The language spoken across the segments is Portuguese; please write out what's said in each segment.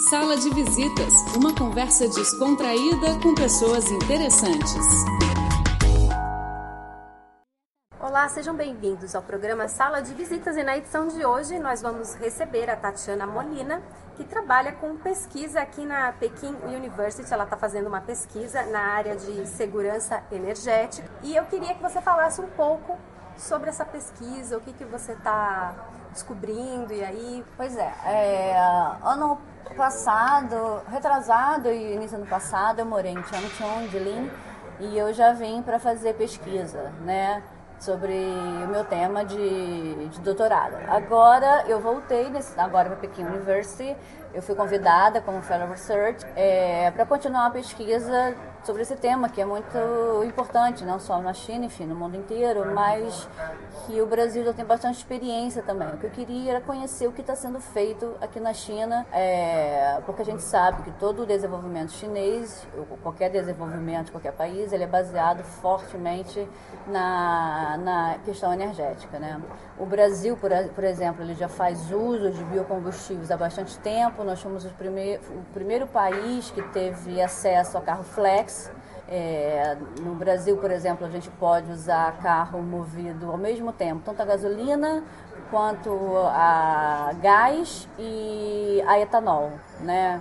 Sala de Visitas, uma conversa descontraída com pessoas interessantes. Olá, sejam bem-vindos ao programa Sala de Visitas e na edição de hoje nós vamos receber a Tatiana Molina, que trabalha com pesquisa aqui na Peking University. Ela está fazendo uma pesquisa na área de segurança energética e eu queria que você falasse um pouco sobre essa pesquisa, o que, que você está descobrindo e aí. Pois é, é, ano passado, retrasado e início do ano passado, eu morei em Changchun, Jilin, e eu já vim para fazer pesquisa, né? sobre o meu tema de, de doutorado. Agora eu voltei nesse, agora para Pequim University eu fui convidada como Fellow Research é, para continuar a pesquisa sobre esse tema, que é muito importante, não só na China, enfim, no mundo inteiro, mas que o Brasil já tem bastante experiência também. O que eu queria era conhecer o que está sendo feito aqui na China, é, porque a gente sabe que todo o desenvolvimento chinês, qualquer desenvolvimento de qualquer país, ele é baseado fortemente na, na questão energética. Né? O Brasil, por, por exemplo, ele já faz uso de biocombustíveis há bastante tempo, nós fomos o primeiro, o primeiro país que teve acesso a carro flex. É, no Brasil, por exemplo, a gente pode usar carro movido ao mesmo tempo, tanto a gasolina quanto a gás e a etanol, né?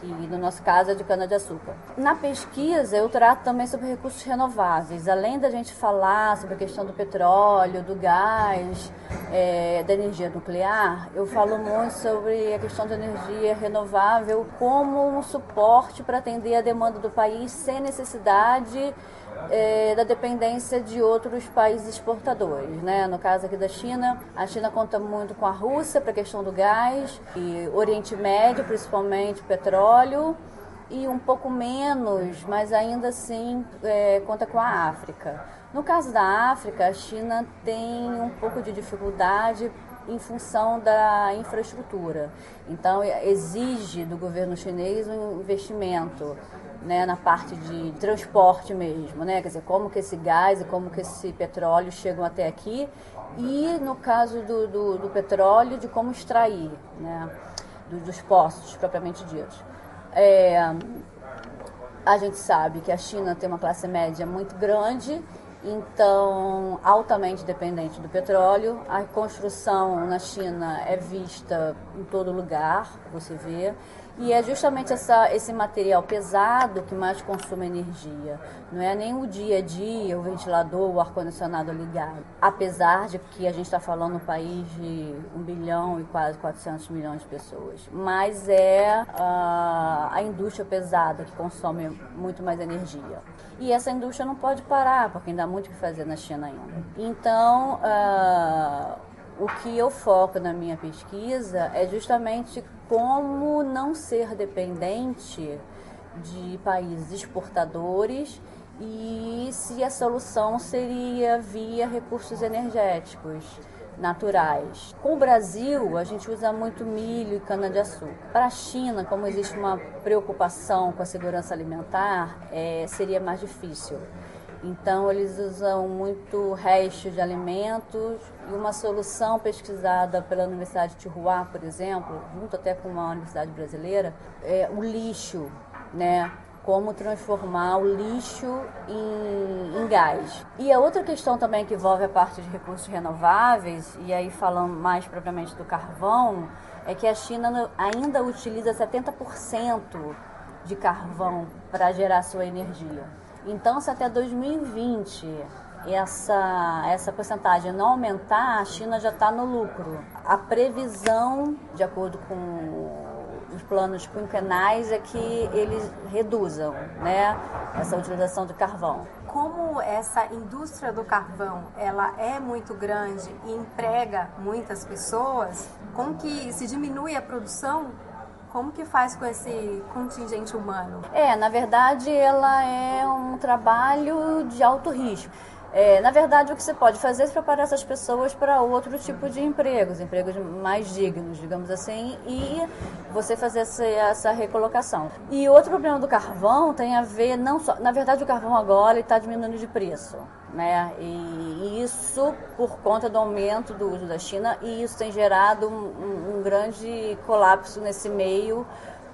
Que no nosso caso é de cana-de-açúcar. Na pesquisa, eu trato também sobre recursos renováveis. Além da gente falar sobre a questão do petróleo, do gás, é, da energia nuclear, eu falo muito sobre a questão da energia renovável como um suporte para atender a demanda do país sem necessidade é, da dependência de outros países exportadores. Né? No caso aqui da China, a China conta muito com a Rússia para a questão do gás, e Oriente Médio, principalmente petróleo, e um pouco menos, mas ainda assim é, conta com a África. No caso da África, a China tem um pouco de dificuldade em função da infraestrutura. Então, exige do governo chinês um investimento né, na parte de transporte mesmo, né? Quer dizer, como que esse gás e como que esse petróleo chegam até aqui e no caso do, do, do petróleo, de como extrair, né? Dos, dos postos propriamente ditos. É, a gente sabe que a China tem uma classe média muito grande, então altamente dependente do petróleo. A construção na China é vista em todo lugar, você vê. E é justamente essa, esse material pesado que mais consome energia. Não é nem o dia a dia, o ventilador, o ar-condicionado ligado. Apesar de que a gente está falando um país de 1 bilhão e quase 400 milhões de pessoas. Mas é uh, a indústria pesada que consome muito mais energia. E essa indústria não pode parar, porque ainda há muito o que fazer na China ainda. Então, uh, o que eu foco na minha pesquisa é justamente como não ser dependente de países exportadores e se a solução seria via recursos energéticos naturais. Com o Brasil, a gente usa muito milho e cana-de-açúcar. Para a China, como existe uma preocupação com a segurança alimentar, é, seria mais difícil. Então, eles usam muito resto de alimentos e uma solução pesquisada pela Universidade de Tijuá, por exemplo, junto até com uma universidade brasileira, é o lixo, né? Como transformar o lixo em, em gás. E a outra questão também que envolve a parte de recursos renováveis, e aí falando mais propriamente do carvão, é que a China ainda utiliza 70% de carvão para gerar sua energia. Então, se até 2020 essa, essa porcentagem não aumentar, a China já está no lucro. A previsão, de acordo com os planos quinquenais, é que eles reduzam né, essa utilização de carvão. Como essa indústria do carvão ela é muito grande e emprega muitas pessoas, como que se diminui a produção como que faz com esse contingente humano? É, na verdade, ela é um trabalho de alto risco. É, na verdade, o que você pode fazer é preparar essas pessoas para outro tipo de empregos, empregos mais dignos, digamos assim, e você fazer essa, essa recolocação. E outro problema do carvão tem a ver não só, na verdade, o carvão agora está diminuindo de preço, né? E, isso por conta do aumento do uso da China e isso tem gerado um, um grande colapso nesse meio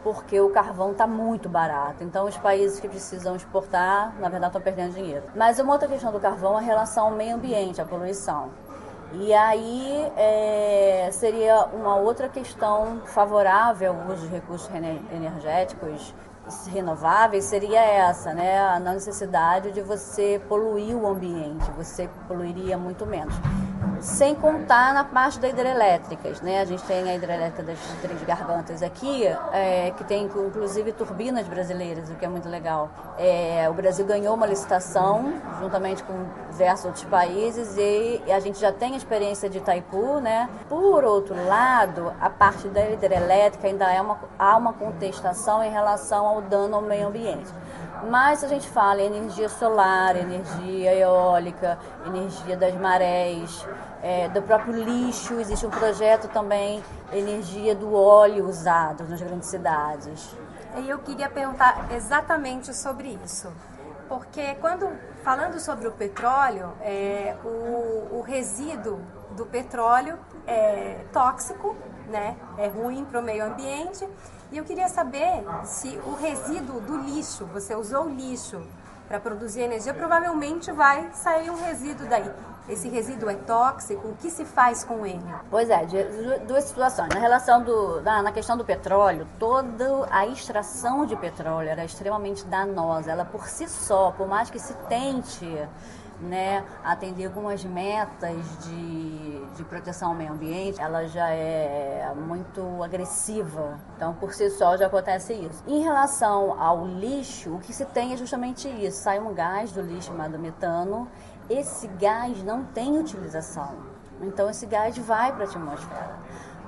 porque o carvão está muito barato. Então, os países que precisam exportar, na verdade, estão perdendo dinheiro. Mas uma outra questão do carvão é a relação ao meio ambiente, à poluição. E aí é, seria uma outra questão favorável ao uso de recursos energéticos renováveis seria essa, né? A não necessidade de você poluir o ambiente, você poluiria muito menos sem contar na parte das hidrelétricas, né? A gente tem a hidrelétrica das Três Gargantas aqui, é, que tem inclusive turbinas brasileiras, o que é muito legal. É, o Brasil ganhou uma licitação juntamente com diversos outros países e, a gente já tem a experiência de Itaipu, né? Por outro lado, a parte da hidrelétrica ainda é uma, há uma contestação em relação ao dano ao meio ambiente. Mas a gente fala em energia solar, energia eólica, energia das marés, é, do próprio lixo, existe um projeto também, energia do óleo usado nas grandes cidades. E eu queria perguntar exatamente sobre isso. Porque quando falando sobre o petróleo, é, o, o resíduo do petróleo é tóxico, né? É ruim para o meio ambiente e eu queria saber se o resíduo do lixo, você usou lixo para produzir energia, provavelmente vai sair um resíduo daí. Esse resíduo é tóxico? O que se faz com ele? Pois é, duas situações. Na relação do, na, na, questão do petróleo, toda a extração de petróleo era extremamente danosa. Ela por si só, por mais que se tente né, atender algumas metas de, de proteção ao meio ambiente, ela já é muito agressiva. Então, por si só, já acontece isso. Em relação ao lixo, o que se tem é justamente isso: sai um gás do lixo chamado metano. Esse gás não tem utilização. Então, esse gás vai para a atmosfera.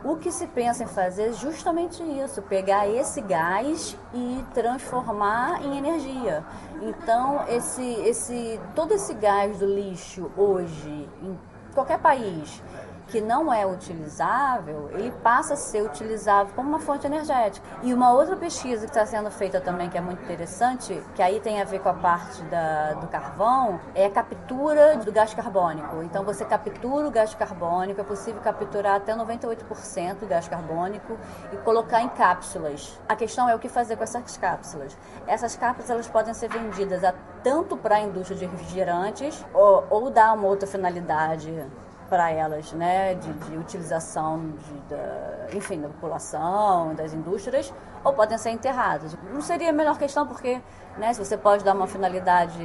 O que se pensa em fazer é justamente isso, pegar esse gás e transformar em energia. Então, esse, esse, todo esse gás do lixo hoje, em qualquer país, que não é utilizável, ele passa a ser utilizável como uma fonte energética. E uma outra pesquisa que está sendo feita também, que é muito interessante, que aí tem a ver com a parte da, do carvão, é a captura do gás carbônico. Então você captura o gás carbônico, é possível capturar até 98% do gás carbônico e colocar em cápsulas. A questão é o que fazer com essas cápsulas. Essas cápsulas elas podem ser vendidas a, tanto para a indústria de refrigerantes ou, ou dar uma outra finalidade para elas, né, de, de utilização de, da, enfim, da população, das indústrias, ou podem ser enterradas. Não seria a melhor questão porque, né, se você pode dar uma finalidade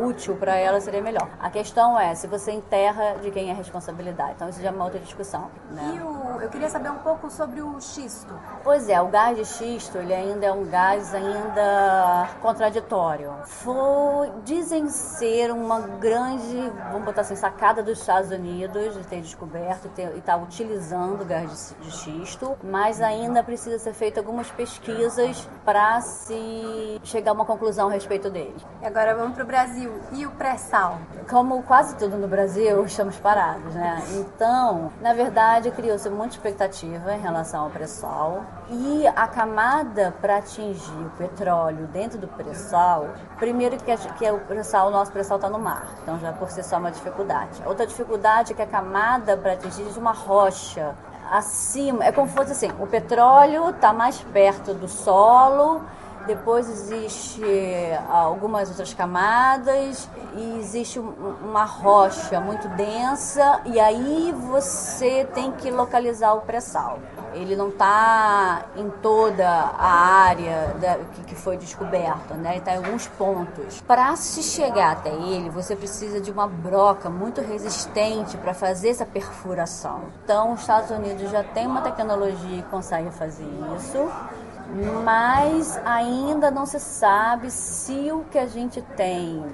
útil para ela seria melhor. A questão é se você enterra de quem é a responsabilidade. Então isso já é uma outra discussão. Né? E o, eu queria saber um pouco sobre o xisto. Pois é, o gás de xisto ele ainda é um gás ainda contraditório. Foi, dizem ser uma grande, vamos botar assim, sacada dos Estados Unidos de ter descoberto e estar tá utilizando o gás de, de xisto, mas ainda precisa ser feita algumas pesquisas para se chegar a uma conclusão a respeito dele. E agora vamos para o Brasil. E o pré-sal? Como quase tudo no Brasil, estamos parados, né? Então, na verdade, criou-se muita expectativa em relação ao pré-sal e a camada para atingir o petróleo dentro do pré-sal, primeiro que, que é o pré-sal, o nosso pré-sal está no mar, então já por si só é uma dificuldade. Outra dificuldade é que a camada para atingir de uma rocha acima, é como se fosse assim, o petróleo está mais perto do solo depois existe algumas outras camadas e existe uma rocha muito densa e aí você tem que localizar o pré-sal. Ele não está em toda a área da, que, que, foi descoberta, né? está em alguns pontos. Para se chegar até ele, você precisa de uma broca muito resistente para fazer essa perfuração. Então, os Estados Unidos já tem uma tecnologia que consegue fazer isso mas ainda não se sabe se o que a gente tem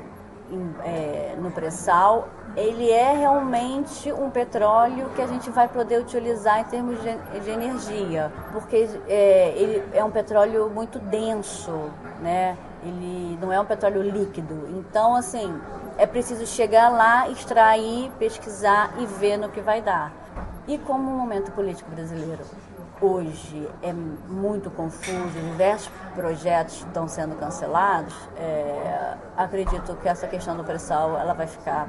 é, no pré-sal ele é realmente um petróleo que a gente vai poder utilizar em termos de, de energia, porque é, ele é um petróleo muito denso, né? Ele não é um petróleo líquido. Então, assim, é preciso chegar lá, extrair, pesquisar e ver no que vai dar. E como o momento político brasileiro hoje é muito confuso, diversos projetos estão sendo cancelados, é, acredito que essa questão do pré-sal ela vai ficar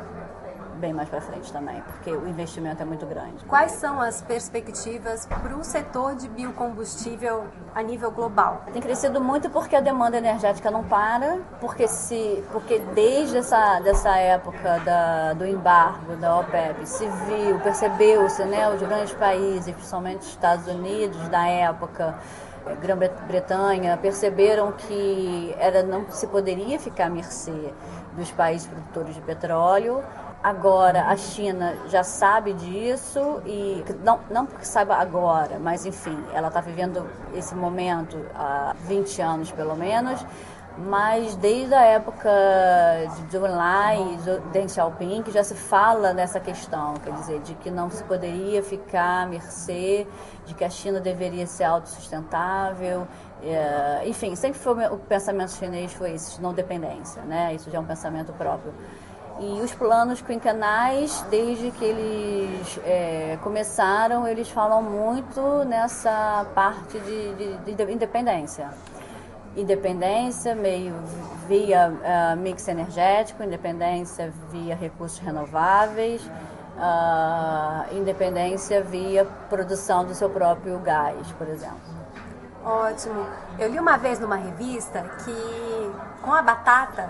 bem mais para frente também, porque o investimento é muito grande. Quais são as perspectivas para o setor de biocombustível a nível global? Tem crescido muito porque a demanda energética não para, porque se, porque desde essa dessa época da, do embargo da OPEP se viu, percebeu-se, né, os grandes países, principalmente os Estados Unidos da época Grã-Bretanha perceberam que era, não se poderia ficar à mercê dos países produtores de petróleo. Agora a China já sabe disso e não, não porque saiba agora, mas enfim, ela está vivendo esse momento há 20 anos pelo menos mas desde a época de Enlai e Deng Xiaoping que já se fala nessa questão, quer dizer, de que não se poderia ficar à mercê, de que a China deveria ser autossustentável, é, enfim, sempre foi o pensamento chinês foi isso, de não dependência, né? Isso já é um pensamento próprio. E os planos quinquenais, desde que eles é, começaram, eles falam muito nessa parte de, de, de independência independência meio via uh, mix energético, independência via recursos renováveis, uh, independência via produção do seu próprio gás, por exemplo. Ótimo. Eu li uma vez numa revista que com a batata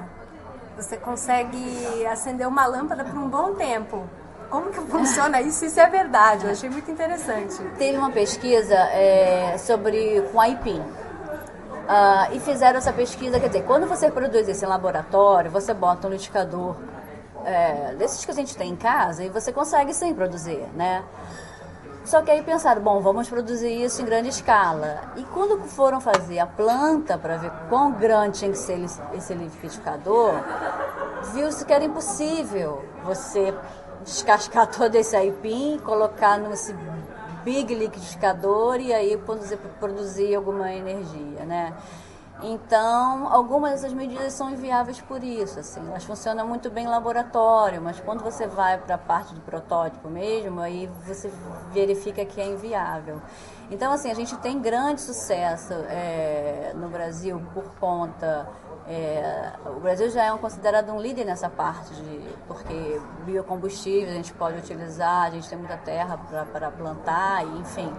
você consegue acender uma lâmpada por um bom tempo. Como que funciona isso? Isso é verdade, eu achei muito interessante. Teve uma pesquisa é, sobre com aipim. Uh, e fizeram essa pesquisa, quer dizer, quando você produz isso em laboratório, você bota um liquidificador é, desses que a gente tem em casa e você consegue sim produzir, né? Só que aí pensaram, bom, vamos produzir isso em grande escala. E quando foram fazer a planta para ver quão grande tinha que ser esse liquidificador, viu-se que era impossível você descascar todo esse aipim, colocar nesse big liquidificador e aí produzir, produzir alguma energia, né? Então, algumas dessas medidas são inviáveis por isso, assim, elas funcionam muito bem em laboratório, mas quando você vai para a parte do protótipo mesmo, aí você verifica que é inviável. Então, assim, a gente tem grande sucesso é, no Brasil por conta é, o Brasil já é um, considerado um líder nessa parte, de, porque biocombustíveis a gente pode utilizar, a gente tem muita terra para plantar, enfim.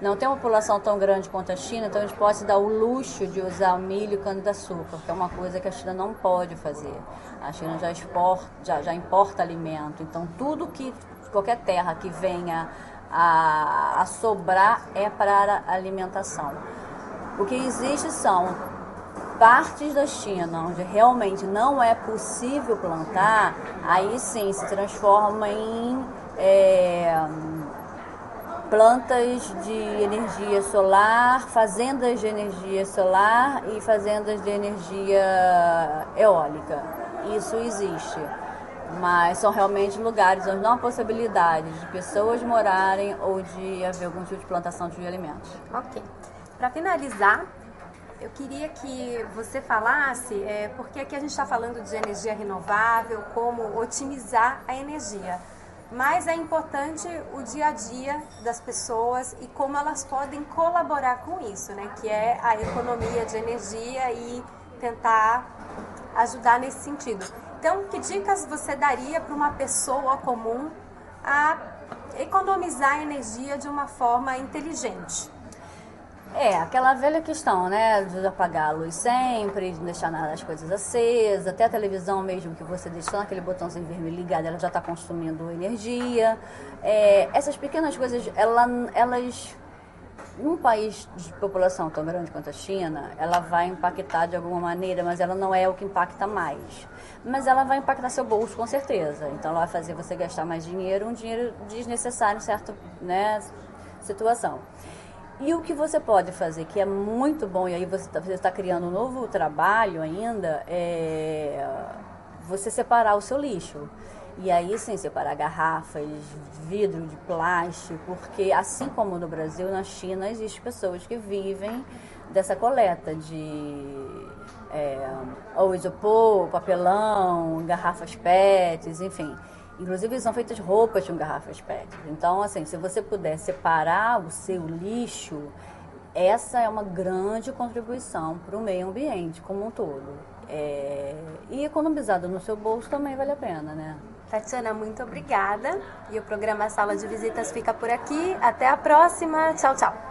Não tem uma população tão grande quanto a China, então a gente pode se dar o luxo de usar milho e cana-de-açúcar, que é uma coisa que a China não pode fazer. A China já, exporta, já, já importa alimento, então tudo que, qualquer terra que venha a, a sobrar é para alimentação. O que existe são partes da China onde realmente não é possível plantar, aí sim se transforma em é, plantas de energia solar, fazendas de energia solar e fazendas de energia eólica. Isso existe. Mas são realmente lugares onde não há possibilidade de pessoas morarem ou de haver algum tipo de plantação de alimentos. Ok. Para finalizar, eu queria que você falasse, é, porque aqui a gente está falando de energia renovável, como otimizar a energia. Mas é importante o dia a dia das pessoas e como elas podem colaborar com isso, né? Que é a economia de energia e tentar ajudar nesse sentido. Então, que dicas você daria para uma pessoa comum a economizar energia de uma forma inteligente? É, aquela velha questão, né? De apagar a luz sempre, de deixar as coisas acesas, até a televisão mesmo que você deixou naquele botãozinho vermelho ligado, ela já está consumindo energia. É, essas pequenas coisas, ela, elas. Num país de população tão grande quanto a China, ela vai impactar de alguma maneira, mas ela não é o que impacta mais. Mas ela vai impactar seu bolso com certeza. Então ela vai fazer você gastar mais dinheiro, um dinheiro desnecessário em certa né, situação. E o que você pode fazer, que é muito bom, e aí você está tá criando um novo trabalho ainda, é você separar o seu lixo. E aí sim, separar garrafas, vidro de plástico, porque assim como no Brasil, na China, existem pessoas que vivem dessa coleta de é, ou isopor, papelão, garrafas PETs, enfim. Inclusive são feitas roupas com garrafas PET. Então, assim, se você puder separar o seu lixo, essa é uma grande contribuição para o meio ambiente como um todo. É... E economizado no seu bolso também vale a pena, né? Tatiana, muito obrigada. E o programa Sala de Visitas fica por aqui. Até a próxima. Tchau, tchau.